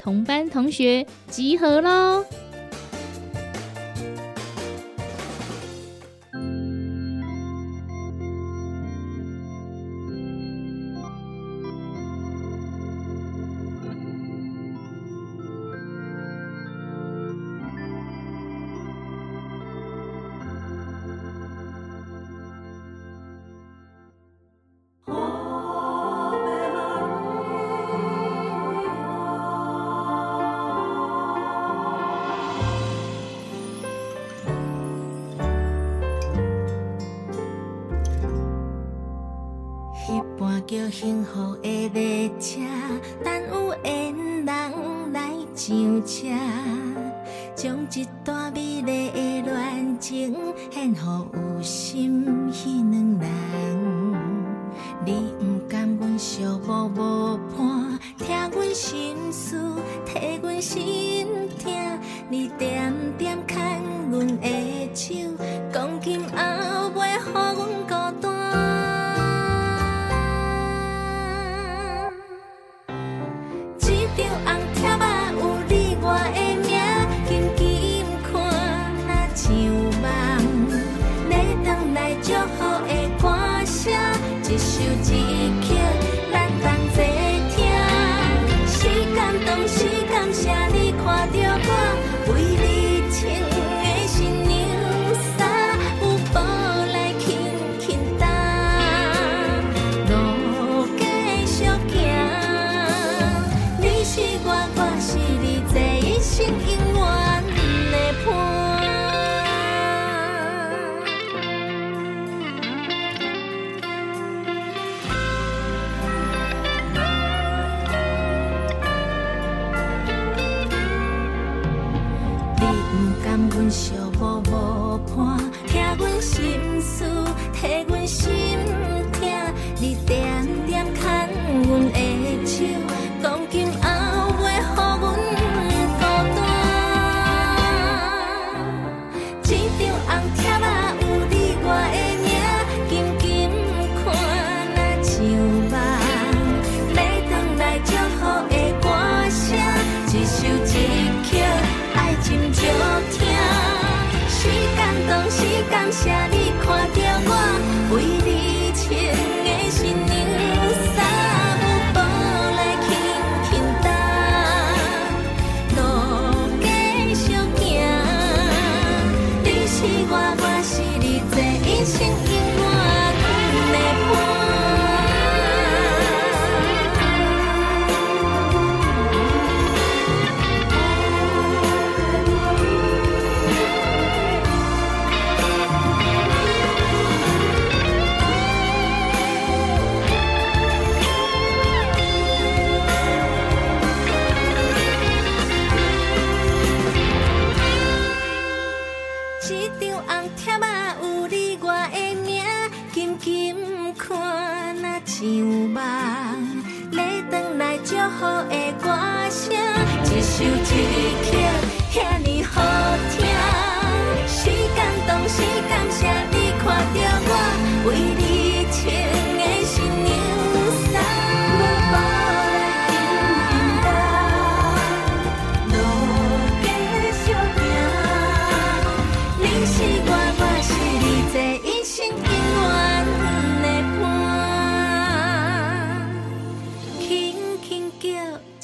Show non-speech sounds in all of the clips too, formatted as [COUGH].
同班同学集合喽！寂寞无伴，听阮心事，替阮心痛，你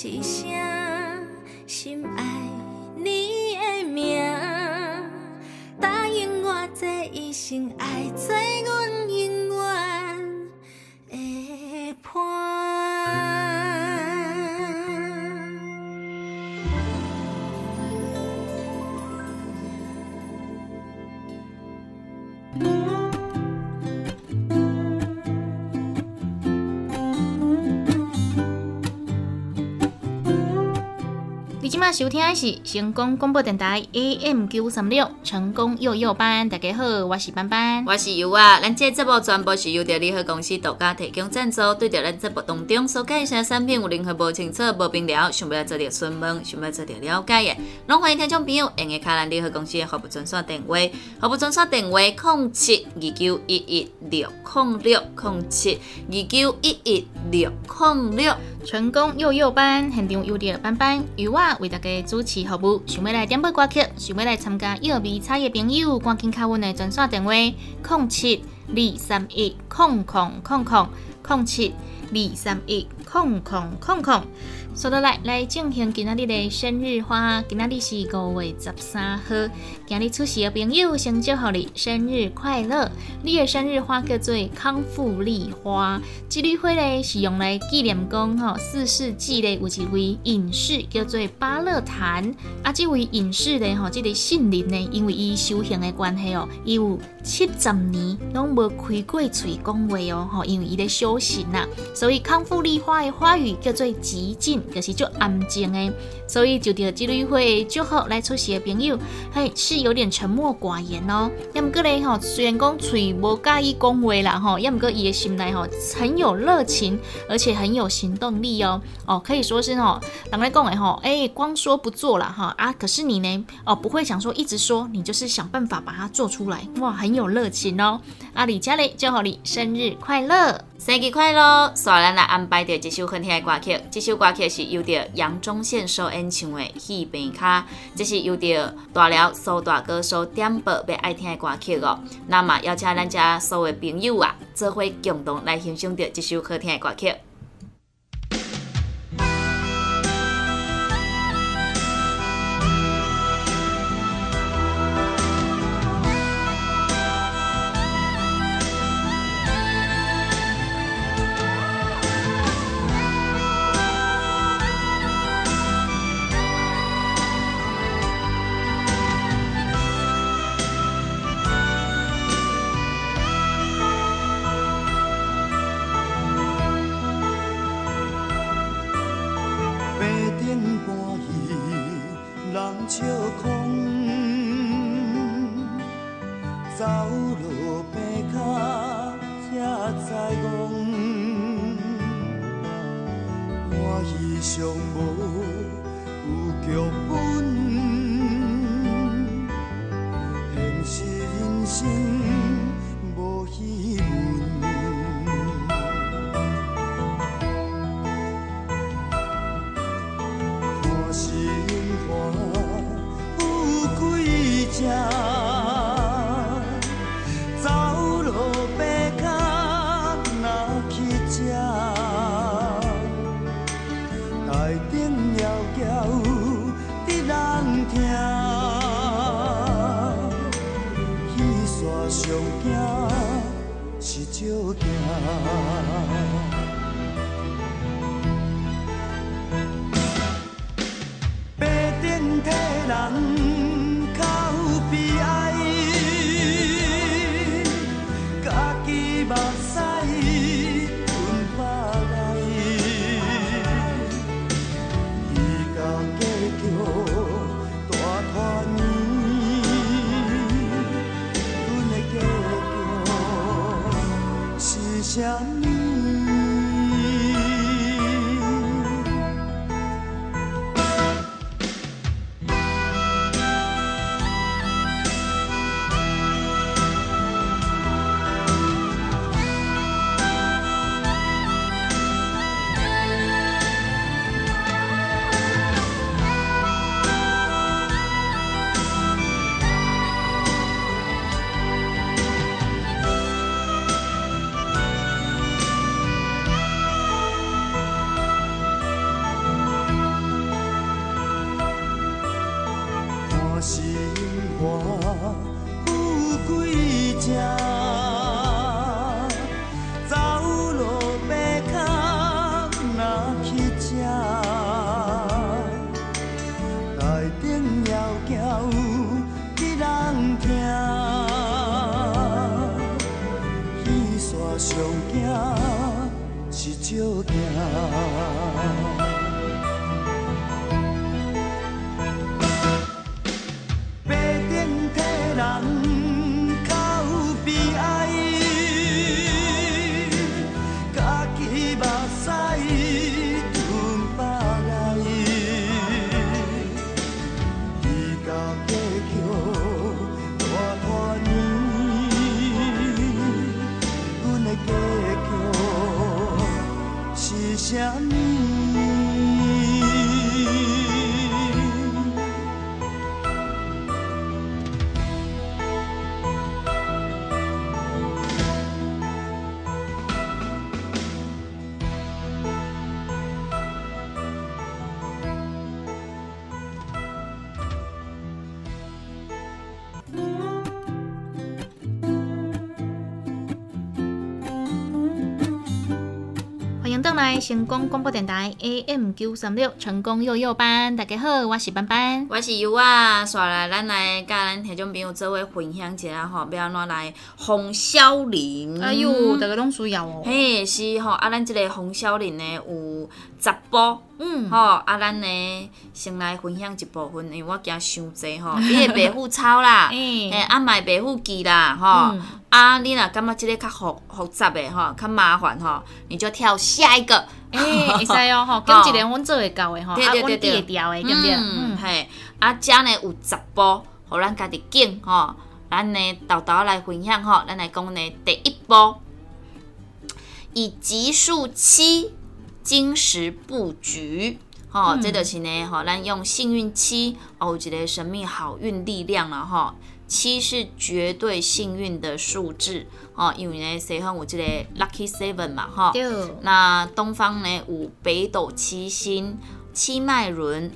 一声。收听的是成功广播电台 AM 九三六成功幼幼班，大家好，我是班班，我是尤啊。咱这节目全部是由着联合公司独家提供赞助。对着咱节目当中所介绍的产品有任何不清楚、不明了，想要做着询问、想要做着了解的，拢欢迎听众朋友用个卡咱联合公司的服务专线电话，服务专线电话：零七二九一一六零六零七二九一一六零六。成功幼幼班现场有着班班由我为大家主持服务，想要来点播歌曲，想要来参加幼儿比赛的朋友，赶紧敲阮的专线电话：零七二三一空空空空零七二三一空空空空。说到来，来进行今仔日的生日花。今仔日是五月十三号，今日出席的朋友先祝福你生日快乐。你的生日花叫做康复丽花，这类花呢是用来纪念讲吼四世纪的有一位隐士叫做巴勒坛。啊，这位隐士呢吼，这个姓林呢，因为伊修行的关系哦，伊有七十年拢无开过嘴讲话哦，吼，因为伊在修行呐，所以康复丽花的花语叫做极静。就是就安静的，所以就着这类会祝福来出席的朋友，嘿是有点沉默寡言哦。要么过咧吼，虽然讲嘴无介意讲话啦吼，要么过伊的心内吼很有热情，而且很有行动力哦。哦，可以说是吼，人来讲诶吼，哎，光说不做了哈啊。可是你呢，哦，不会想说一直说，你就是想办法把它做出来，哇，很有热情哦。阿李佳蕾，祝贺你生日快乐！生日快乐！所以咱来安排着一首好听的歌曲，这首歌曲是由着杨宗宪所演唱的《戏边卡》，这是由着大辽苏大哥所点播要爱听的歌曲哦。那么邀请咱家所有朋友啊，做伙共同来欣赏着这首好听的歌曲。人笑空，走路病脚才知戆，我衣裳无有局。来成功广播电台 AM 九三六成功幼幼班，大家好，我是班班。我是优啊，刷来咱来甲咱听众朋友做伙分享一下吼，要安怎来红小林。哎哟，大家拢需要哦。嘿，是吼，啊，咱即个红小林呢有十部，嗯，吼，啊，咱呢先来分享一部分，因为我惊伤济吼，你的白虎抄啦，[LAUGHS] 哎嘿，啊，买白虎记啦，吼，嗯啊，你若感觉即个较复复杂的吼，较麻烦吼，你就跳下一个。哎，[LAUGHS] 会使哦吼，今一个阮做会到的吼，啊，对对对阮记对会调的，对不对？嗯，嗯，嘿，啊，遮呢有十部，互咱家己拣吼，咱呢豆豆来分享吼，咱来讲呢第一步，以级数七金石布局。吼、嗯这就是呢，吼，咱用幸运七，哦，有一个神秘好运力量了吼。七是绝对幸运的数字，哦，因为呢，西方有这个 lucky seven 嘛，吼。对，那东方呢，有北斗七星、七脉轮、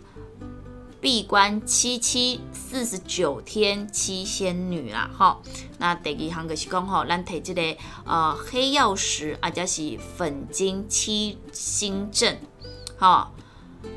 闭关七七四十九天七仙女啦，吼。那第二行就是讲吼，咱摕即、个呃黑曜石，或者是粉晶七星阵，吼。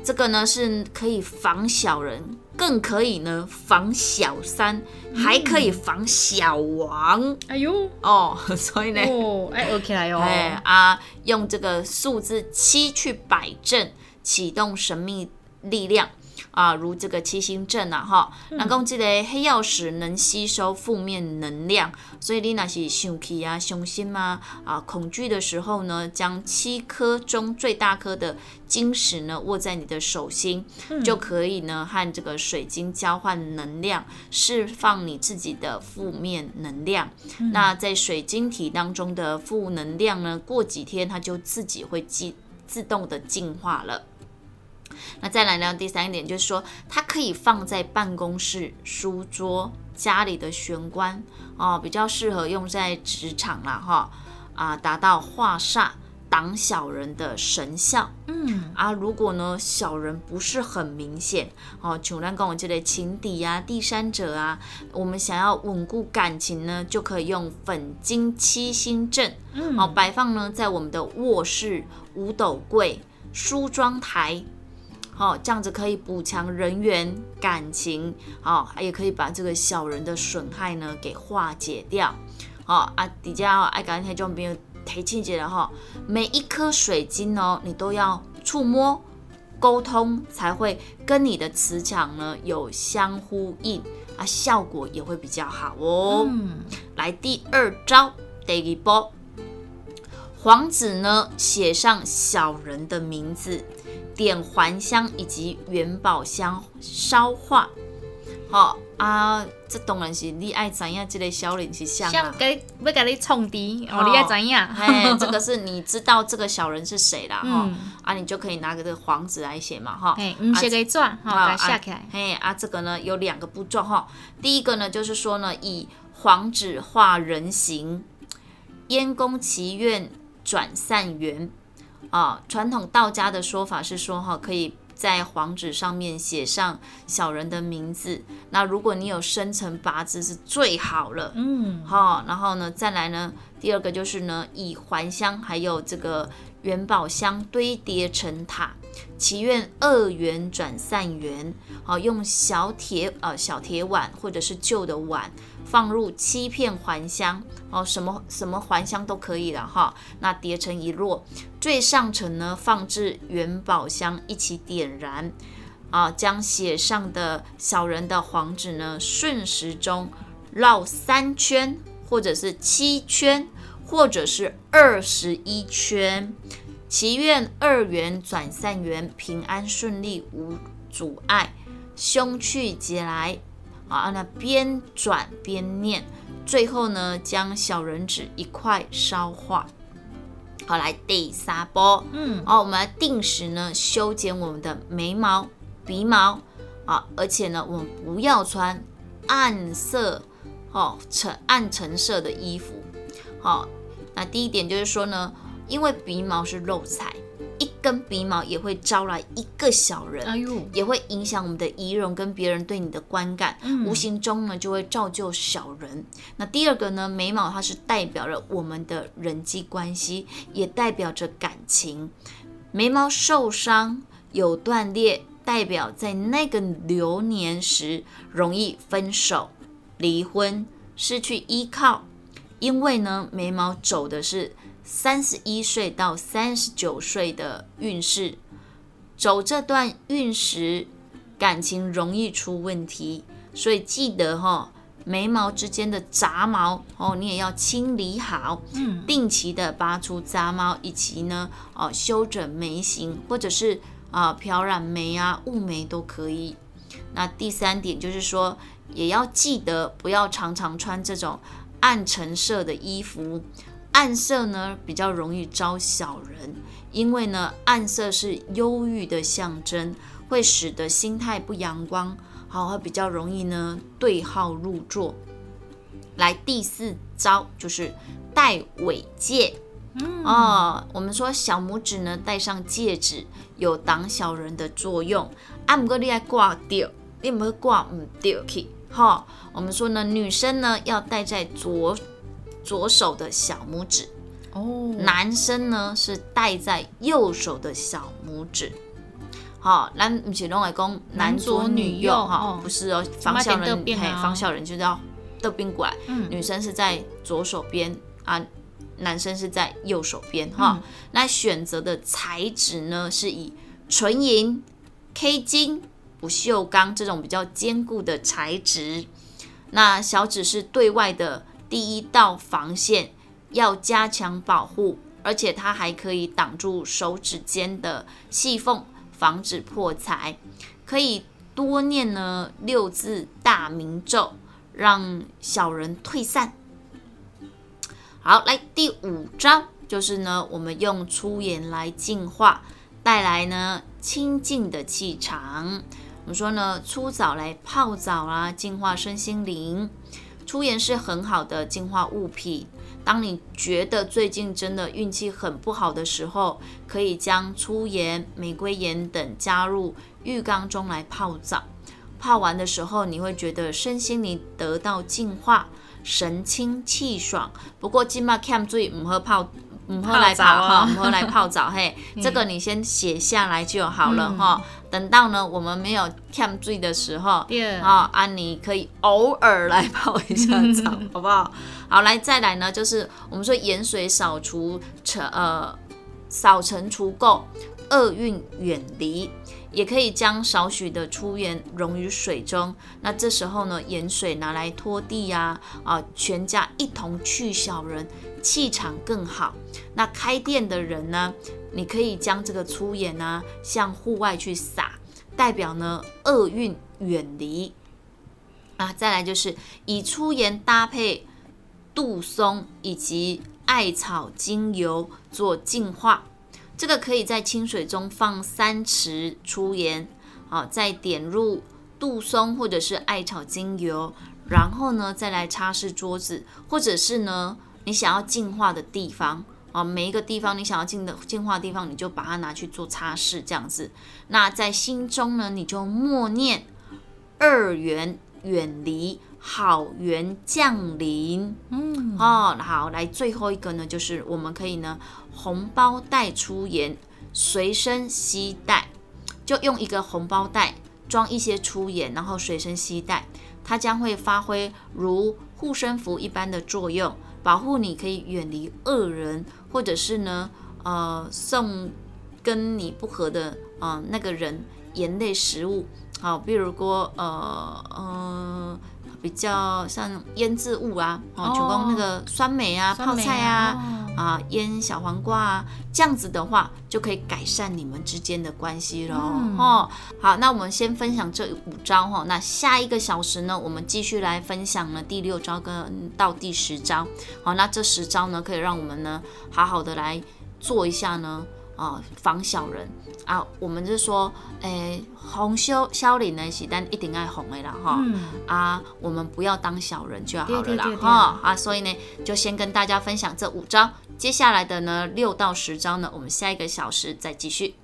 这个呢是可以防小人，更可以呢防小三，还可以防小王、哎呦，哦。所以呢，哦，哎，OK 来哦。哎啊，用这个数字七去摆正，启动神秘力量啊，如这个七星阵啊，哈。那讲这个黑曜石能吸收负面能量，所以你那是生气啊、伤心啊、啊恐惧的时候呢，将七颗中最大颗的晶石呢握在你的手心，就可以呢和这个水晶交换能量，释放你自己的负面能量。那在水晶体当中的负能量呢，过几天它就自己会自自动的净化了。那再来呢，第三点就是说，它可以放在办公室、书桌、家里的玄关哦，比较适合用在职场啦哈啊，达到化煞、挡小人的神效。嗯，啊，如果呢小人不是很明显哦，像咱讲我这类情敌啊、第三者啊，我们想要稳固感情呢，就可以用粉金七星阵，嗯哦，摆放呢在我们的卧室、五斗柜、梳妆台。好、这样子可以补强人缘、感情，好、也可以把这个小人的损害呢给化解掉。好、啊，底下哦，爱感听众朋友提醒一下哈，每一颗水晶哦，你都要触摸、沟通，才会跟你的磁场呢有相呼应啊，效果也会比较好哦。嗯，来第二招，第二波，黄纸呢写上小人的名字，点还香以及元宝香烧化。好、啊，这当然是你爱怎样这个小人是啥啊。像给要给你冲敌，哦哦，你要知影。哎，这个是你知道这个小人是谁啦，哈、嗯啊，你就可以拿个这个黄纸来写嘛，哈。哎，唔写个纸，吼，啊下起来。嘿啊，这个呢有两个步骤哈。第一个呢就是说呢，以黄纸画人形，燕公祈愿转善缘啊。传统道家的说法是说哈，可以在黄纸上面写上小人的名字。那如果你有生辰八字是最好了。嗯，好、然后呢，再来呢，第二个就是呢，以还香还有这个元宝香堆叠成塔，祈愿恶缘转善缘。好、用小铁呃小铁碗或者是旧的碗放入七片还香，哦，什么什么还香都可以了哈。那叠成一摞，最上层呢放置元宝香一起点燃。啊，将写上的小人的黄纸呢，顺时钟绕三圈，或者是七圈，或者是二十一圈，祈愿二元转善缘，平安顺利无阻碍，凶去劫来。啊，那边转边念，最后呢，将小人纸一块烧化。好，来第三波，嗯，好，我们来定时呢修剪我们的眉毛、鼻毛啊，而且呢，我们不要穿暗色，哦，橙暗橙色的衣服。好，那第一点就是说呢，因为鼻毛是肉财。一根鼻毛也会招来一个小人，哎呦，也会影响我们的仪容跟别人对你的观感，无形中呢就会造就小人。那第二个呢，眉毛它是代表了我们的人际关系，也代表着感情。眉毛受伤有断裂，代表在那个流年时容易分手、离婚、失去依靠，因为呢眉毛走的是。三十一岁到三十九岁的运势，走这段运时，感情容易出问题，所以记得哈，眉毛之间的杂毛哦，你也要清理好，嗯，定期的拔出杂毛，以及呢，哦，修整眉形，或者是啊，漂染眉啊，雾眉都可以。那第三点就是说，也要记得不要常常穿这种暗橙色的衣服。暗色呢比较容易招小人，因为呢暗色是忧郁的象征，会使得心态不阳光，好，会比较容易呢对号入座。来第四招就是戴尾戒，哦，我们说小拇指呢戴上戒指有挡小人的作用，啊，不过你爱挂掉，你唔会挂唔掉去，哈，我们说呢女生呢要戴在左。左手的小拇指哦，男生呢是戴在右手的小拇指。好，男不是拢来讲男左女右哈，不是哦，防小人嘿，防小人就是要倒边过来。女生是在左手边啊，男生是在右手边哈。那选择的材质呢，是以纯银、K 金、不锈钢这种比较坚固的材质。那小指是对外的。第一道防线要加强保护，而且它还可以挡住手指间的细缝，防止破财。可以多念呢六字大明咒，让小人退散。好，来第五招就是呢，我们用粗盐来净化，带来呢清净的气场。我们说呢，粗澡来泡澡啊，净化身心灵。粗盐是很好的净化物品。当你觉得最近真的运气很不好的时候，可以将粗盐、玫瑰盐等加入浴缸中来泡澡。泡完的时候，你会觉得身心灵得到净化，神清气爽。不过今麦 cam 注意唔喝泡。唔喝来泡哈，唔喝来泡澡嘿，这个你先写下来就好了哈。等到呢我们没有欠醉的时候，啊啊，你可以偶尔来泡一下澡，好不好？好，来再来呢，就是我们说盐水扫除尘呃扫尘除垢，厄运远离，也可以将少许的粗盐溶于水中。那这时候呢，盐水拿来拖地呀，啊，全家一同去小人。气场更好。那开店的人呢？你可以将这个粗盐呢向户外去撒，代表呢厄运远离啊。再来就是以粗盐搭配杜松以及艾草精油做净化。这个可以在清水中放三匙粗盐，好，再点入杜松或者是艾草精油，然后呢再来擦拭桌子，或者是呢。你想要净化的地方啊，每一个地方你想要净的净化的地方，你就把它拿去做擦拭，这样子。那在心中呢，你就默念二元远离，好缘降临。嗯，哦，好，来最后一个呢，就是我们可以呢，红包袋出盐，随身携带，就用一个红包袋装一些粗盐，然后随身携带，它将会发挥如护身符一般的作用。保护你可以远离恶人，或者是呢，呃，送跟你不合的啊那个人盐类食物，好，比如说呃嗯比较像腌制物啊，哦，就讲那个酸梅啊、泡菜啊，啊腌小黄瓜啊，这样子的话就可以改善你们之间的关系喽。嗯哦，好，那我们先分享这五招哈，那下一个小时呢，我们继续来分享呢第六招跟到第十招。好，那这十招呢，可以让我们呢好好的来做一下呢。啊、防小人啊，我们是说，诶，红修小人呢是但一定爱红的啦哈。嗯，啊，我们不要当小人就好了啦哈啊，所以呢，就先跟大家分享这五招，接下来的呢六到十招呢，我们下一个小时再继续。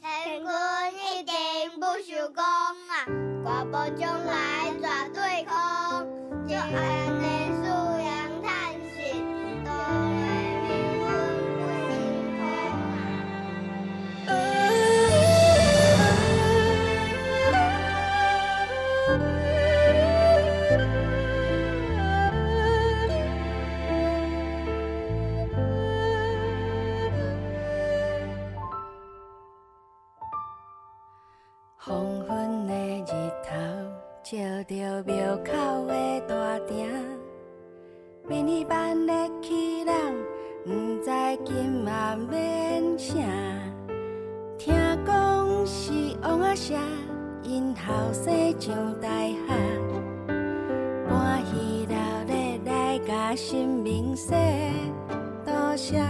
天君一定不许公啊，国宝将来抓对空，就着庙口的大亭，明日万日去人，毋知今晚免啥。听讲是王阿舍因后生上大学，欢喜闹热来甲新明说多谢。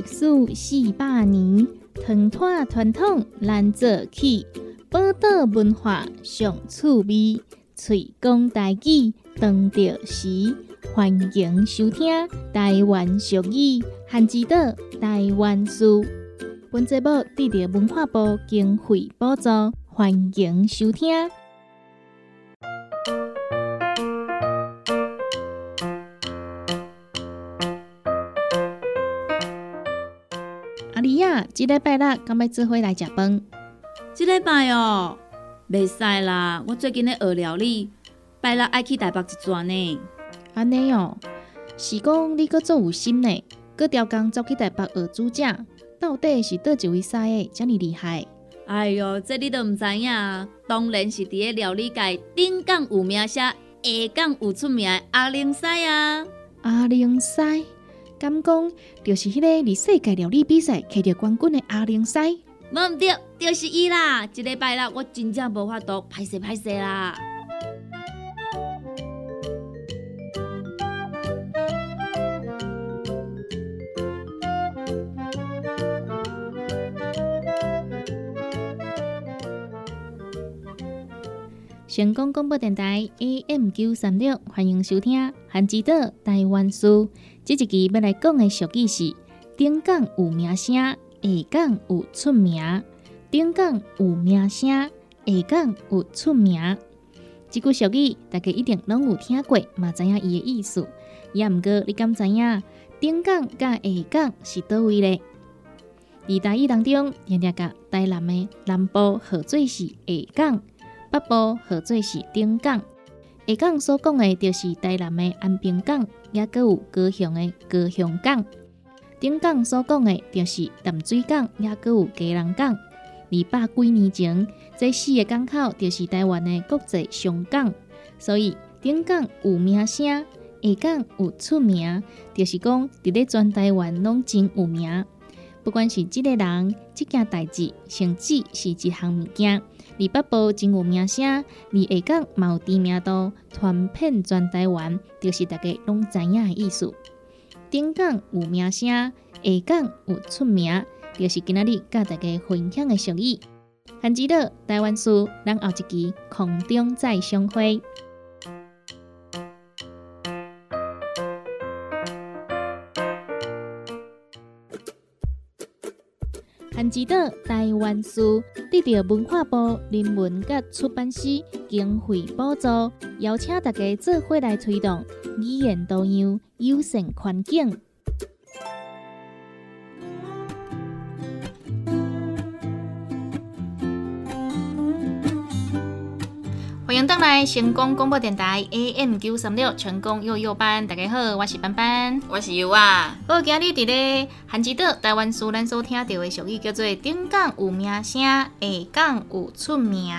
历史四百年，传统传统咱做起，宝岛文化上趣味，喙讲台语当着时，欢迎收听台湾俗语，汉之岛台湾书。本节目得到文化部经费补助，欢迎收听。阿丽亚，即礼拜六敢要做伙来食饭？即礼拜哦，袂使啦，我最近咧学料理，拜六爱去台北一转呢。安尼哦，是讲你搁做有心呢，搁调工走去台北学煮食，到底是倒一位师的遮尔厉害？哎哟，这你都毋知影，当然是伫咧料理界顶港有名声、下港有出名的阿玲师啊。阿玲师，敢讲就是迄个伫世界料理比赛摕着冠军的阿玲师？无毋对，就是伊啦。一礼拜六我真正无法度歹势歹势啦。成功广播电台 AM 九三六，欢迎收听《韩之岛台湾事》。这一期要来讲的俗语是：顶港有名声，下港有出名。顶港有名声，下港有出名。这句俗语大家一定拢有听过，嘛知影伊的意思。也毋过，你敢知影顶港甲下港是倒位咧？伫台语当中，常常甲台南的南部号做是下港。北部号做是顶港，下港所讲的，就是台南的安平港，也阁有高雄的高雄港。顶港所讲的，就是淡水港，也阁有基隆港。二百几年前，这四个港口就是台湾的国际上港，所以顶港有名声，下港有出名，就是讲伫咧全台湾拢真有名。不管是即个人、即件代志，甚至是一项物件。伫北部真有名声，伫下港嘛有知名度，传遍全台湾，就是大家拢知影的意思。顶港有名声，下港有出名，就是今仔日甲大家分享的俗语。韩吉乐台湾书，咱后一期空中再相会。汉之岛台湾书得到文化部人文甲出版社经费补助，邀请大家做伙来推动语言多样、友善环境。迎登来成功广播电台 AM 九三六成功幼幼班，大家好，我是班班。我是优啊，好，今日伫咧韩之岛台湾苏咱所听到的俗语叫做“顶港有名声，下港有出名”。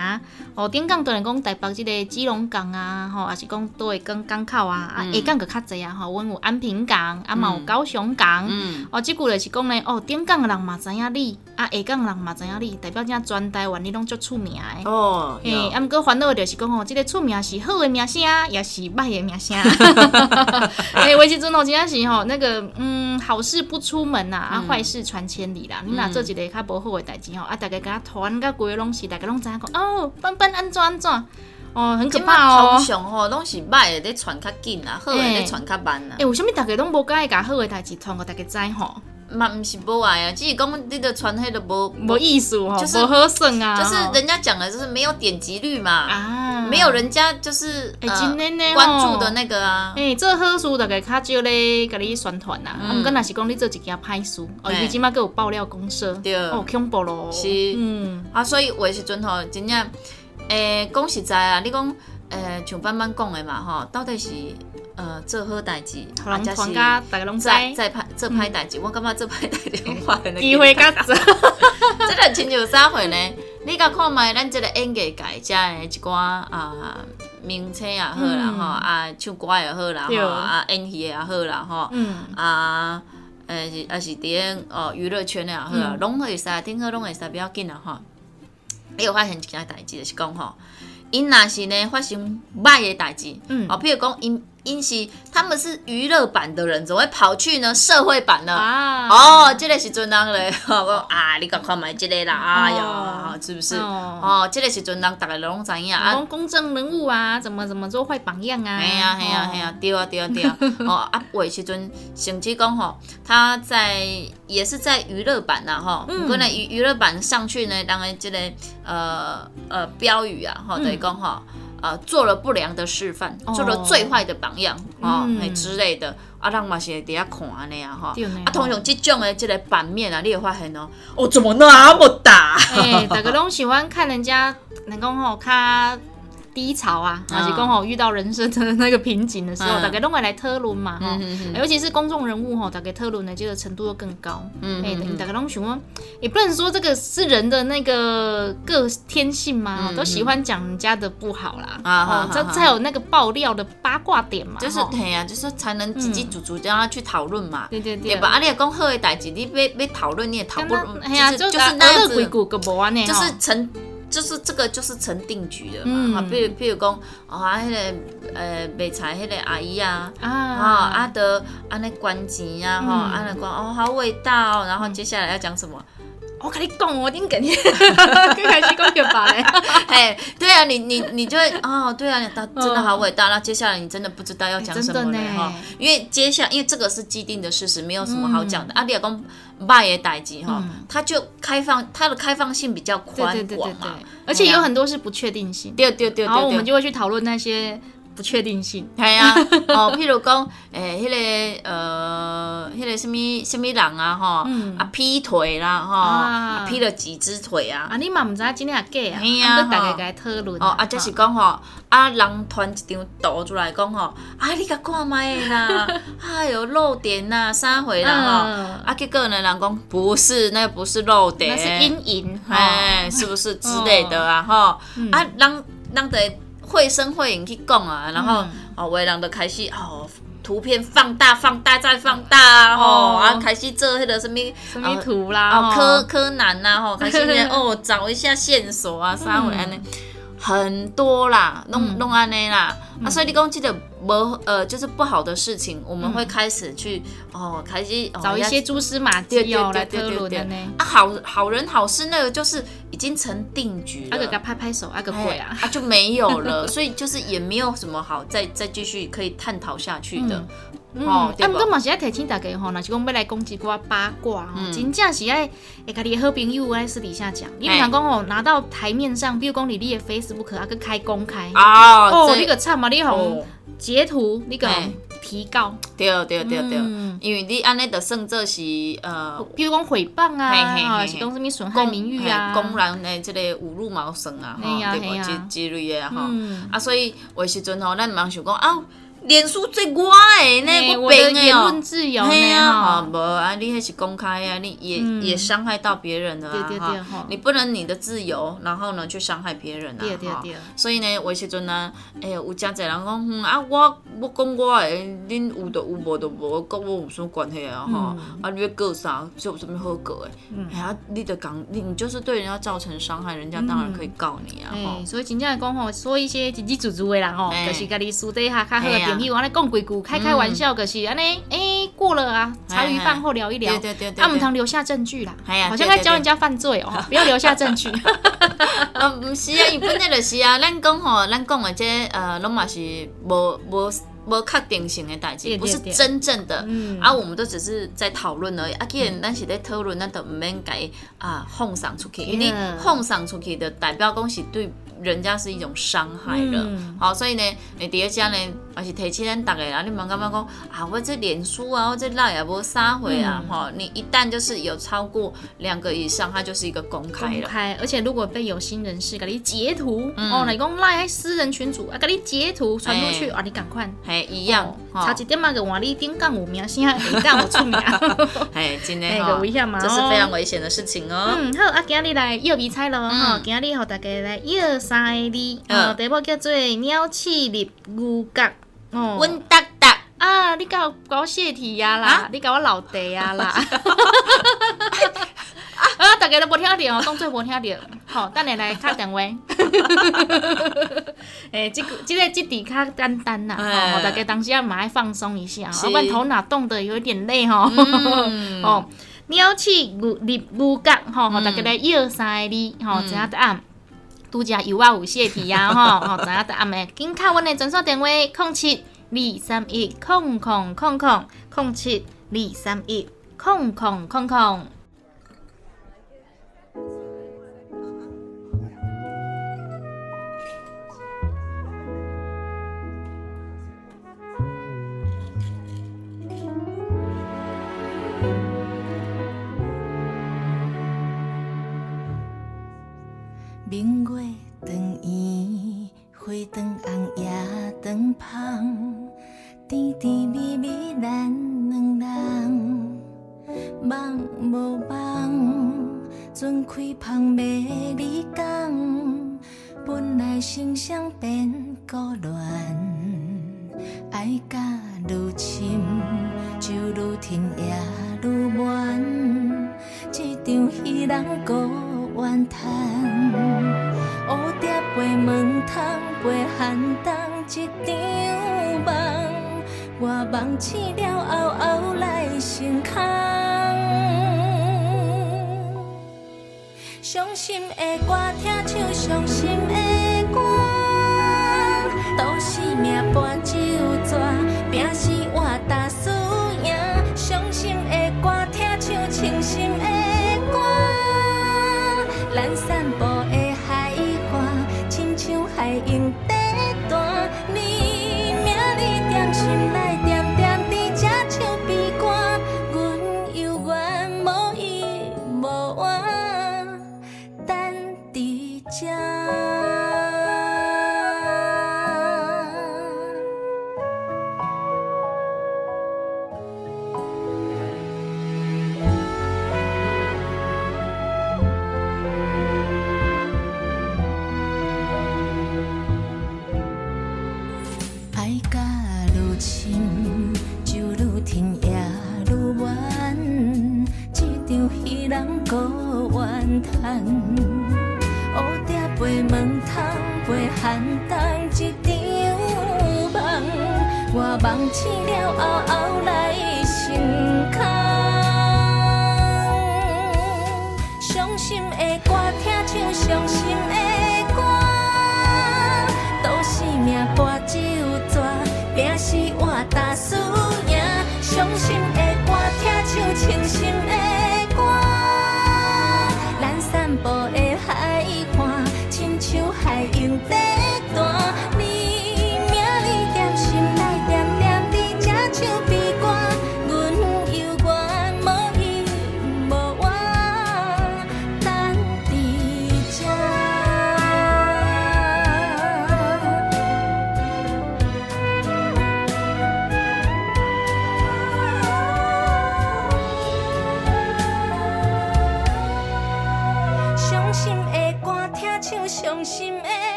哦，顶港当然讲台北即个基隆港啊，吼，也是讲倒个港港口啊，啊，下港就较济啊，吼，阮有安平港，啊嘛有高雄港。嗯，哦，即句就是讲咧，哦，顶港的人嘛知影你，啊，下港的人嘛知影你，代表正全台湾你拢足出名的。哦，嘿，有啊，毋过烦恼的就是讲吼，即、个出名是好的名声，也是歹的名声。[LAUGHS] 嘿，有的时阵吼，真正是吼，那个嗯，好事不出门呐、啊，坏事传千里啦。你若做一个较无好的代志吼，啊，大家甲传甲规个拢是，大家拢知影讲哦，笨笨安怎安怎，哦，很可怕哦通。常吼拢是歹的咧传较紧啊，好的咧传较慢啊诶、。为什物逐个拢无介意甲好的代志传互逐个知吼？嘛毋是无爱啊，只是讲你的传迄个无无意思吼，就是无好算啊，就是人家讲的就是没有点击率嘛，啊，没有人家就是诶、呃关注的那个啊。诶、做好事大概较少咧，甲你宣传啦。嗯。啊，毋过若是讲你做一件歹事，哦，嘿。伊即马佫有爆料公社，对。哦，恐怖咯。是。嗯，啊，所以有的时阵吼，真正，诶、讲实在啊，你讲，诶、像班班讲的嘛，吼，到底是呃做好代志，大家拢知，再再歹做歹代志，我感觉做歹代志。机会较少。这个亲像啥货呢？你甲看觅咱即个演艺界遮的一寡啊明星也好啦嗯吼、啊唱歌也好啦吼，啊演戏也好啦吼，嗯，啊，呃是啊是伫咧哦娱乐圈的也好啦嗯，拢会使，顶好拢会使，不要紧啦吼。你有发现一件代志，就是讲吼，因若是呢发生歹的代志，嗯哦，譬如讲因因是他们是娱乐版的人，怎么会跑去呢社会版呢？啊，哦，这个时阵人咧，[LAUGHS] 我啊，你赶快买这个啦，哎呀，是不是？哦哦，这个时阵人大家拢知影啊讲。公正人物啊，怎么怎么做坏榜样啊？哎呀哎呀哎呀，对啊对啊对啊！[LAUGHS] 哦啊，有的时阵甚至讲吼，他在也是在娱乐版呐吼，嗯不过呢娱娱乐版上去呢，当然这个呃呃标语啊吼，嗯等于讲吼。呃，做了不良的示范，哦。做了最坏的榜样，哦，嗯。之类的，啊，人嘛是会伫遐看安尼啊，吼，啊，通常这种的这个版面啊，你会发现哦，哦，怎么那么大？哎，[LAUGHS] 大家拢喜欢看人家能讲吼，他低潮啊，而且刚好遇到人生的那个瓶颈的时候，嗯。大家都会来讨论嘛，吼。嗯嗯嗯。尤其是公众人物吼，大家讨论的这个程度又更高。哎，嗯大家拢喜欢，也不能说这个是人的那个个天性嘛，嗯都喜欢讲人家的不好啦，啊好哦，这才有那个爆料的八卦点嘛，就是吼。嘿呀、就是才能叽叽足足让他去讨论嘛。对对对。吧？啊，你也讲好的代志，你被被讨论，你也讨不哎呀，就是就是那样子，鬼谷个无安呢，就是成，就是这个就是成定局的嗯嘛。啊，比如比如讲，哦，啊，迄个呃卖菜迄个阿姨啊。啊啊，啊的，安尼关钱啊，吼，安尼讲哦，好伟大哦，然后接下来要讲什么？我跟你讲，我一定给你，[LAUGHS] 更开始讲表白嘞。[LAUGHS] 哎，对啊，你你你就会哦，对啊，他真的好伟大。那接下来你真的不知道要讲什么真的呢了哈，因为接下因为这个是既定的事实，没有什么好讲的。啊，你讲卖也代际哈，它就开放，它的开放性比较对宽广嘛，，而且有很多是不确定性，对对对对然后我们。就会去讨论那些不确定性。系啊，[LAUGHS] 哦，譬如讲，诶、迄、个呃，迄、个什物什物人啊，吼、嗯。啊劈腿啦，吼、啊。啊劈了几只腿啊，啊，你嘛唔知道今天也假啊，系啊啊，大家该讨论。哦，啊，这是讲吼，啊，人传一张图出来讲吼，啊，你甲看卖的啦，哎 [LAUGHS] 哟，漏点呐，啥回啦吼，嗯啊，结果呢，人讲不是，那不是漏点，那是阴影。哎，是不是之类的啊？吼，啊，人人得绘声绘影去讲啊，然后哦，有的人就开始哦。图片放大、放大再放大啊！吼，哦啊，开始做迄个什么什么图啦？哦，柯柯南呐，吼，开始呢 [LAUGHS] 哦，找一下线索啊，啥回安尼，很多啦，弄弄安内啦，啊，所以你讲记得不呃，就是不好的事情，我们会开始去哦，开始哦找一些蛛丝马迹哦来讨对对对对论的呢。啊，好好人好事那个就是已经成定局啊个给他。拍拍手，啊个哎鬼啊！啊就没有了，所以就是也没有什么好再再继续可以探讨下去的，嗯，哦，啊，毋过？嘛是爱提醒大家吼，若是讲要来讲一寡八卦吼，嗯。真正是爱会家己的好朋友爱私底下讲，你毋嘿通讲吼拿到台面上，比如讲你你的 Facebook 啊，去开公开，啊，哦，这你个惨嘛，你吼哦。截图，你个提告，对对对对，嗯。因为你安尼的算做是呃比如讲诽谤啊，是讲什么损害名誉啊，公然的这个侮辱毛生啊，嘿吼，对无？呀嘿呀。之之类的啊，吼。嗯，啊，所以有的时阵吼，咱毋通想讲啊，脸书最我的嘿呢，我的变的哦。言论。自由嘿呢啊，吼，无啊，你迄是公开啊，你也、嗯。也伤害到别人了啊，你不能你的自由，然后呢去伤害别人啊，所以呢，有的时阵呢，诶、有真侪人讲，嗯啊，我我讲我的，恁有就有，无就无，跟我有什么关系啊？哈、啊，你要告啥？就有什么好告的？哎呀、你的讲，你你就是对人家造成伤害，人家当然可以告你啊，哈、哎，所以真正来讲吼，说一些叽叽足足的人吼，哎就是家己私底下较好朋友，安尼讲几句，开开玩笑，可是安尼，哎，过了啊，茶余饭后聊一聊，对对对对啊，我们对通留下证据啦，好像在教人家犯罪哦，不要留下证据。啊，毋是啊，伊本来就是啊，咱讲吼，咱讲的这呃，拢嘛是无无无确定性的代志，不是真正的。嗯啊，我们都只是在讨论而已。啊，既然咱是在讨论，咱就毋免甲伊啊奉上出去，因为奉上出去的代表讲是对人家是一种伤害了。嗯好，所以呢，诶，第二家呢，也是提醒咱大家啊，你们感觉讲啊，我这脸书啊，我这赖也无撒回啊，嗯哈、你一旦就是有超过两个以上，它就是一个公开了。公开，而且如果被有心人士给你截图，嗯哦，你讲赖在私人群组啊，给你截图传出去，哎啊，你赶快。嘿，一样，哦差一点嘛，个换你顶杠有名，现在顶杠有出名。[LAUGHS] 嘿，真的哎哈，有危险嘛这是哦非常危险的事情哦。嗯，好，啊，今日来又比赛咯，吼、嗯今日互大家来摇三个字，嗯。哦，题目叫做鸟翅入牛角，哦，温达达，啊，你甲我甲我泄题呀啦，啊？你甲我老地呀啦，啊 [LAUGHS] 啊，大家都无听到哦，当做无听到。好，等下来敲电话。[LAUGHS] 诶，即个即个即题较简单啦，哎。吼，大家当时要买放松一下，是。要不然头脑动得有点累吼。嗯。[LAUGHS] 哦，鸟鼠牛立牛角吼，大家来一二三个字，吼，知影答案。拄则油啊有泄题啊，吼，吼，[LAUGHS] 知影答案诶，紧敲阮诶专属电话：零七二三一空空空空零七二三一空空空空。明月长圆，花长红，夜长芳，甜甜蜜蜜咱两人，梦无梦，准开芳美丽港，本来心伤变孤恋。爱甲愈深，就愈甜也愈闷。一场戏人孤怨叹，蝴蝶飞门窗飞寒冬一场梦。我梦醒了后后来成空。伤心的歌，听唱伤心的歌。都是命伴酒蛇，拼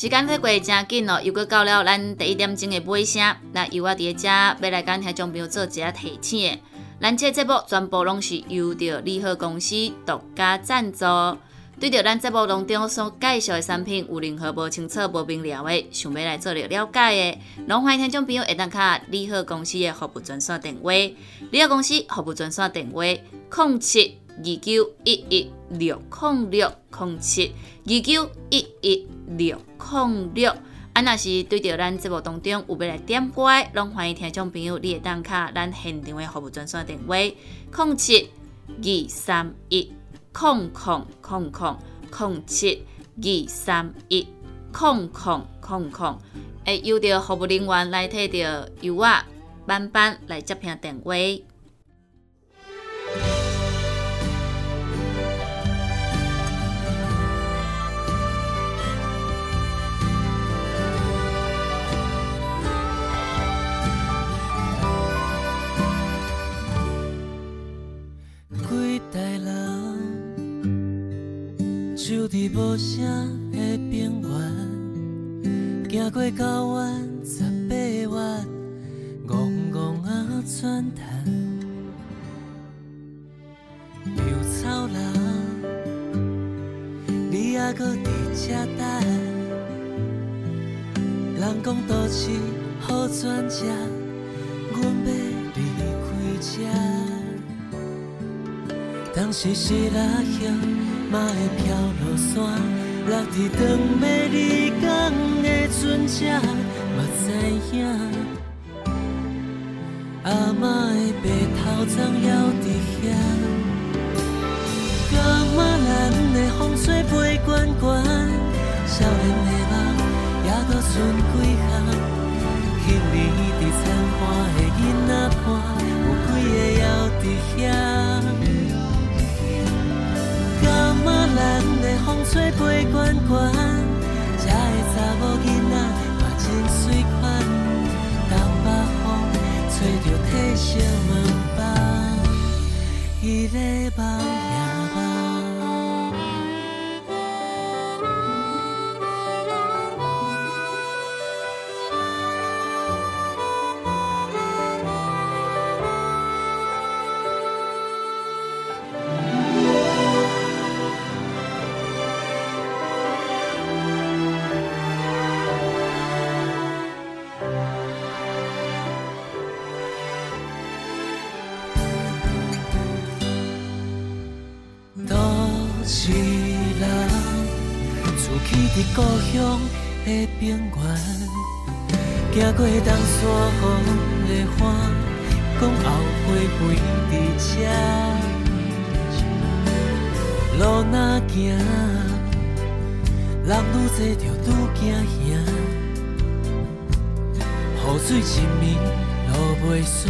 时间过过真紧哦，又搁到了咱第一点钟的尾声。那由我伫遮要来甲听众朋友做一下提醒，咱这节目全部拢是由着利好公司独家赞助。对着咱节目当中所介绍的产品有任何无清楚、无明了的，想要来做了解的，拢欢迎听众朋友会当卡利好公司的服务专线电话。利好公司服务专线电话：零七二九一一六零六零七二九一一六零六。啊，若是对着咱节目当中有要来点歌，拢欢迎听众朋友你会当卡咱现场的服务专线电话：零七二三一空空空空零七二三一空空空空。会由着服务人员来替着油啊班班来接听电话。就伫无声的边缘，行过九弯十八弯，戆戆啊转潭，稻草人，你还搁伫这等？人讲都市好转车，阮要离开这。当时是拉乡，嘛会飘落山，落伫长要离港的船只，嘛知影。阿嬷的白头鬃还伫遐，感觉咱的风吹飞悬悬，少年的梦还搁剩几项？迄年伫田花的囡仔伴，有几个还伫遐？风吹飞悬悬，这个查某囡仔嘛真水款，东北风吹着褪色门房，伊咧梦也梦。伫故乡的边缘，行过东山风的花，讲后悔陪伫这。路若行，人愈多就愈惊兄。雨水一暝落袂煞，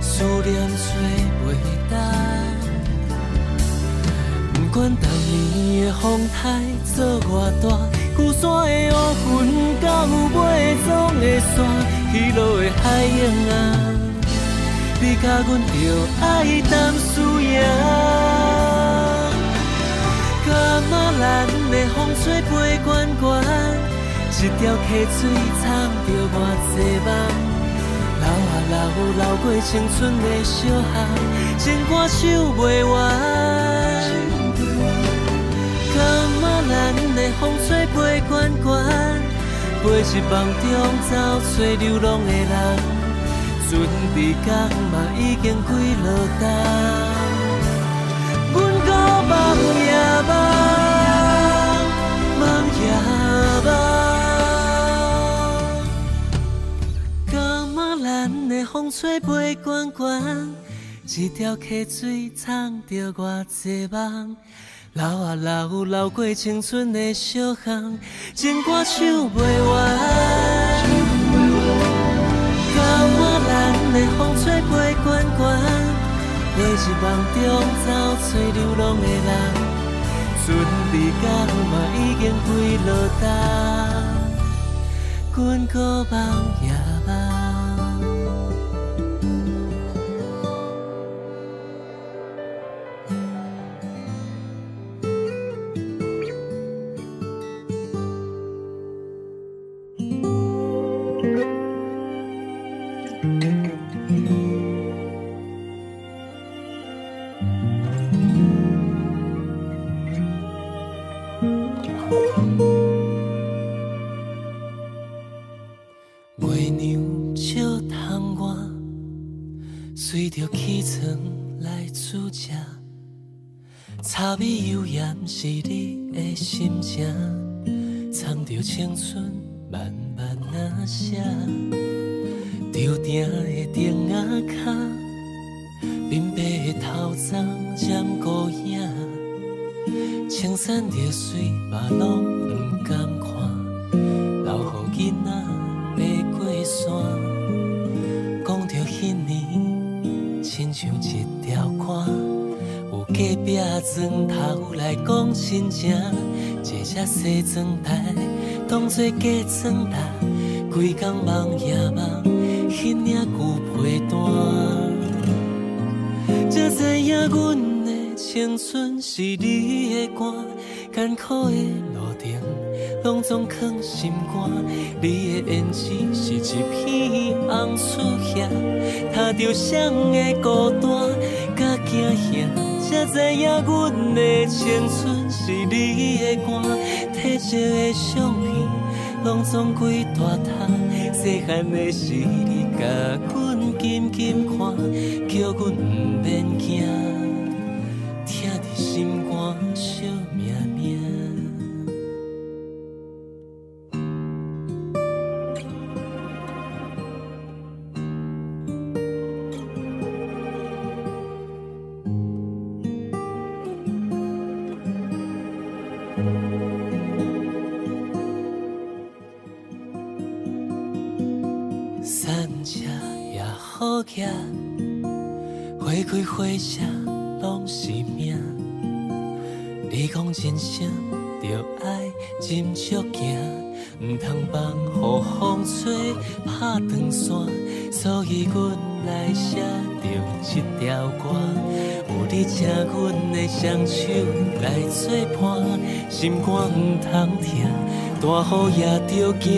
思念找袂干。不管当年的风台做偌大，旧山的乌云到尾总的山，起落的海影啊，你甲阮着爱淡输赢。感觉咱的风吹飞悬悬，一条溪水藏着偌济梦。流啊流，流过青春的小巷，情歌唱袂完。咱的风吹飞悬悬，飞一梦中走找流浪的人，船伫港嘛已经开落冬。阮搁梦也梦，梦也梦。感觉咱的风吹飞悬悬，一条溪水藏着偌济梦。流啊流，流过青春的小巷，情歌唱袂完。感觉咱的风吹飞悬悬，飞一梦中走找流浪的人，船伫港嘛已经开落冬，阮搁梦也是你的心情，藏着青春慢慢啊写，丢定的灯仔脚，明白的头鬃渐孤影，青山绿水嘛拢不敢看，留予囡仔爬过山。隔壁砖头来讲亲情，坐只西装台当作假装台，规工梦夜梦，迄领旧被单。才知影阮的青春是你的歌，艰苦的路程拢总藏心肝。你的胭脂是一片红树叶，踏着双的孤单甲惊吓，才知影阮的青春是你的歌，褪色的相片拢总归大塔。细汉的时你甲阮紧紧看，叫阮阮来写着一条歌，有你请阮的双手来作伴，心肝毋通疼。大雨也着行，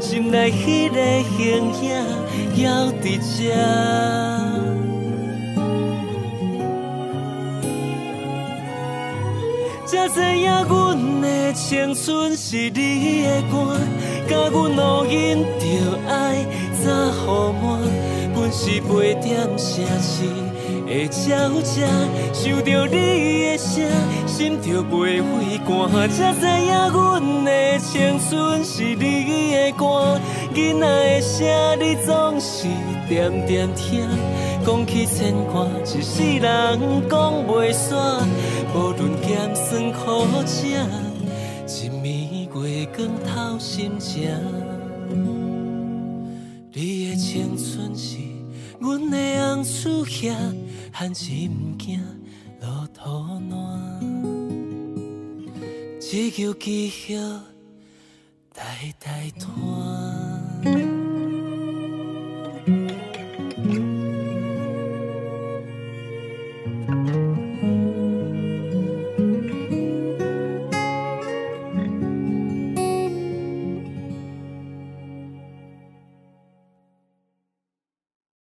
心内迄个形影还伫遮。才知影阮的青春是你的歌，甲阮路引着爱早予满，是飞点城市的鸟只，想着你的声，心就袂畏寒，才知影阮的青春是你的歌，囡仔的声你总是点点听。讲起牵挂，一世人讲袂煞。无论咸酸苦涩，一暝月光透心情。你的青春是阮的红树叶，汉一毋惊落土烂。只求记号代代传。